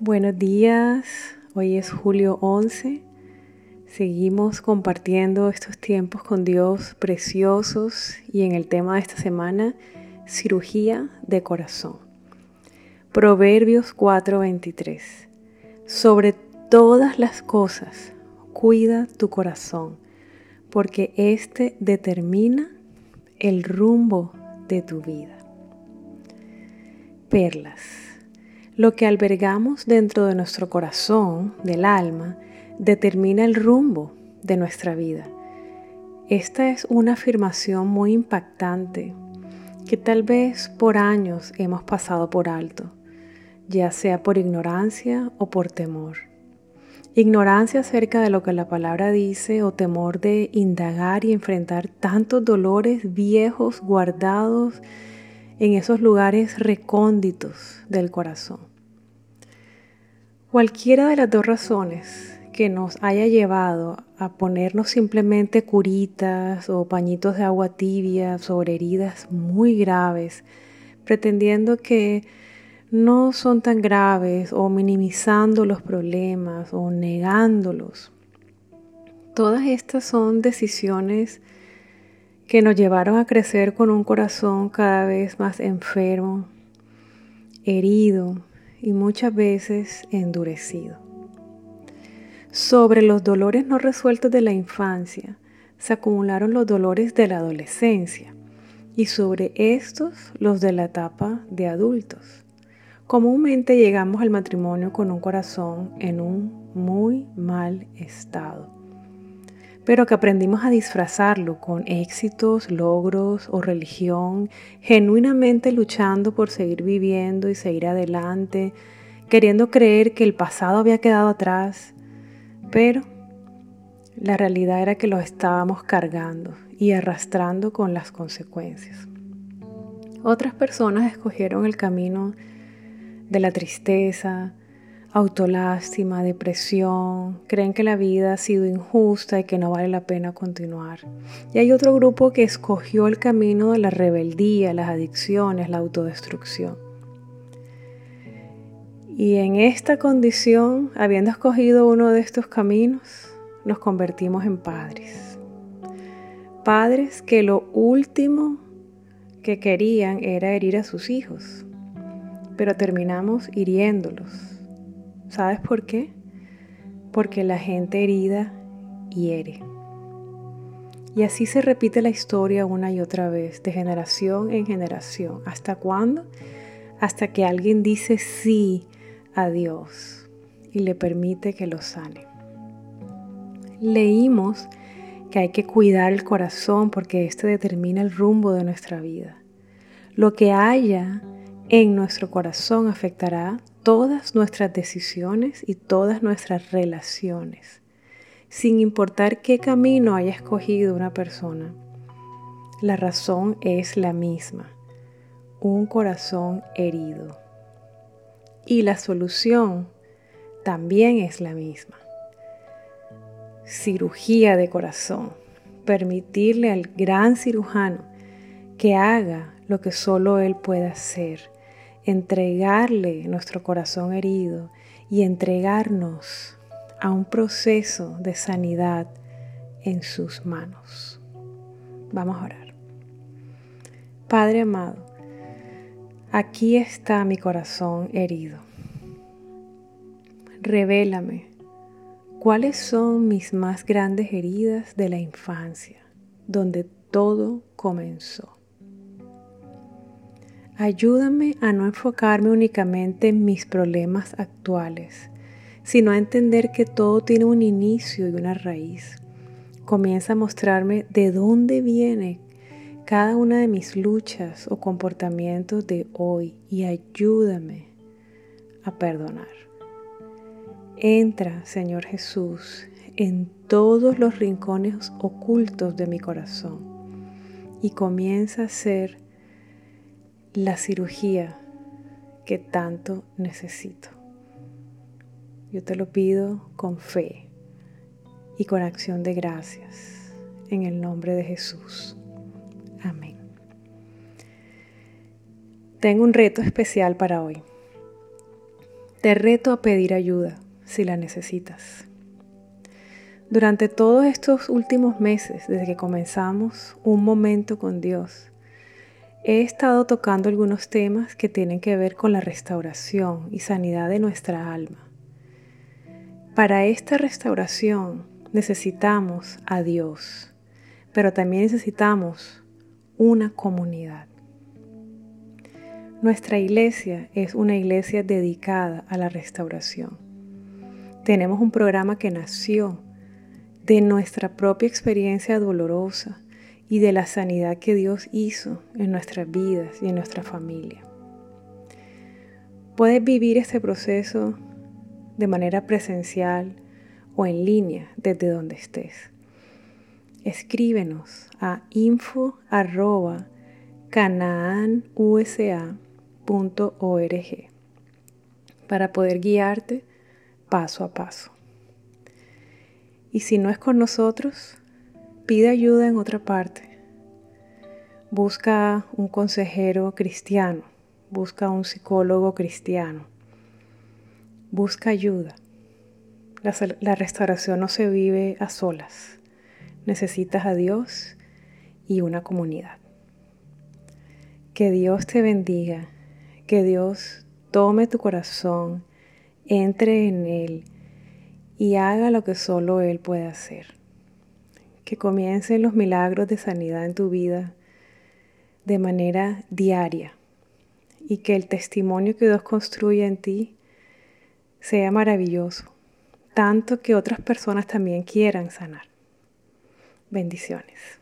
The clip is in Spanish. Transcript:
Buenos días, hoy es julio 11. Seguimos compartiendo estos tiempos con Dios preciosos y en el tema de esta semana, cirugía de corazón. Proverbios 4:23. Sobre todas las cosas, cuida tu corazón, porque éste determina el rumbo de tu vida. Perlas. Lo que albergamos dentro de nuestro corazón, del alma, determina el rumbo de nuestra vida. Esta es una afirmación muy impactante que tal vez por años hemos pasado por alto, ya sea por ignorancia o por temor. Ignorancia acerca de lo que la palabra dice o temor de indagar y enfrentar tantos dolores viejos guardados en esos lugares recónditos del corazón. Cualquiera de las dos razones que nos haya llevado a ponernos simplemente curitas o pañitos de agua tibia sobre heridas muy graves, pretendiendo que no son tan graves o minimizando los problemas o negándolos. Todas estas son decisiones que nos llevaron a crecer con un corazón cada vez más enfermo, herido y muchas veces endurecido. Sobre los dolores no resueltos de la infancia se acumularon los dolores de la adolescencia y sobre estos los de la etapa de adultos. Comúnmente llegamos al matrimonio con un corazón en un muy mal estado pero que aprendimos a disfrazarlo con éxitos, logros o religión, genuinamente luchando por seguir viviendo y seguir adelante, queriendo creer que el pasado había quedado atrás, pero la realidad era que lo estábamos cargando y arrastrando con las consecuencias. Otras personas escogieron el camino de la tristeza, autolástima, depresión, creen que la vida ha sido injusta y que no vale la pena continuar. Y hay otro grupo que escogió el camino de la rebeldía, las adicciones, la autodestrucción. Y en esta condición, habiendo escogido uno de estos caminos, nos convertimos en padres. Padres que lo último que querían era herir a sus hijos, pero terminamos hiriéndolos ¿Sabes por qué? Porque la gente herida hiere. Y así se repite la historia una y otra vez, de generación en generación. ¿Hasta cuándo? Hasta que alguien dice sí a Dios y le permite que lo sane. Leímos que hay que cuidar el corazón porque este determina el rumbo de nuestra vida. Lo que haya en nuestro corazón afectará todas nuestras decisiones y todas nuestras relaciones, sin importar qué camino haya escogido una persona. La razón es la misma, un corazón herido. Y la solución también es la misma. Cirugía de corazón. Permitirle al gran cirujano que haga lo que solo él puede hacer entregarle nuestro corazón herido y entregarnos a un proceso de sanidad en sus manos. Vamos a orar. Padre amado, aquí está mi corazón herido. Revélame cuáles son mis más grandes heridas de la infancia, donde todo comenzó. Ayúdame a no enfocarme únicamente en mis problemas actuales, sino a entender que todo tiene un inicio y una raíz. Comienza a mostrarme de dónde viene cada una de mis luchas o comportamientos de hoy y ayúdame a perdonar. Entra, Señor Jesús, en todos los rincones ocultos de mi corazón y comienza a ser la cirugía que tanto necesito. Yo te lo pido con fe y con acción de gracias en el nombre de Jesús. Amén. Tengo un reto especial para hoy. Te reto a pedir ayuda si la necesitas. Durante todos estos últimos meses, desde que comenzamos un momento con Dios, he estado tocando algunos temas que tienen que ver con la restauración y sanidad de nuestra alma. Para esta restauración necesitamos a Dios, pero también necesitamos una comunidad. Nuestra iglesia es una iglesia dedicada a la restauración. Tenemos un programa que nació de nuestra propia experiencia dolorosa y de la sanidad que Dios hizo en nuestras vidas y en nuestra familia. Puedes vivir este proceso de manera presencial o en línea desde donde estés. Escríbenos a info para poder guiarte paso a paso. Y si no es con nosotros, pide ayuda en otra parte. Busca un consejero cristiano, busca un psicólogo cristiano, busca ayuda. La, restauración no se vive a solas. Necesitas a Dios y una comunidad. Que Dios te bendiga, que Dios tome tu corazón, entre en Él y haga lo que solo Él puede hacer. Que comiencen los milagros de sanidad en tu vida de manera diaria y que el testimonio que Dios construye en ti sea maravilloso, tanto que otras personas también quieran sanar. Bendiciones.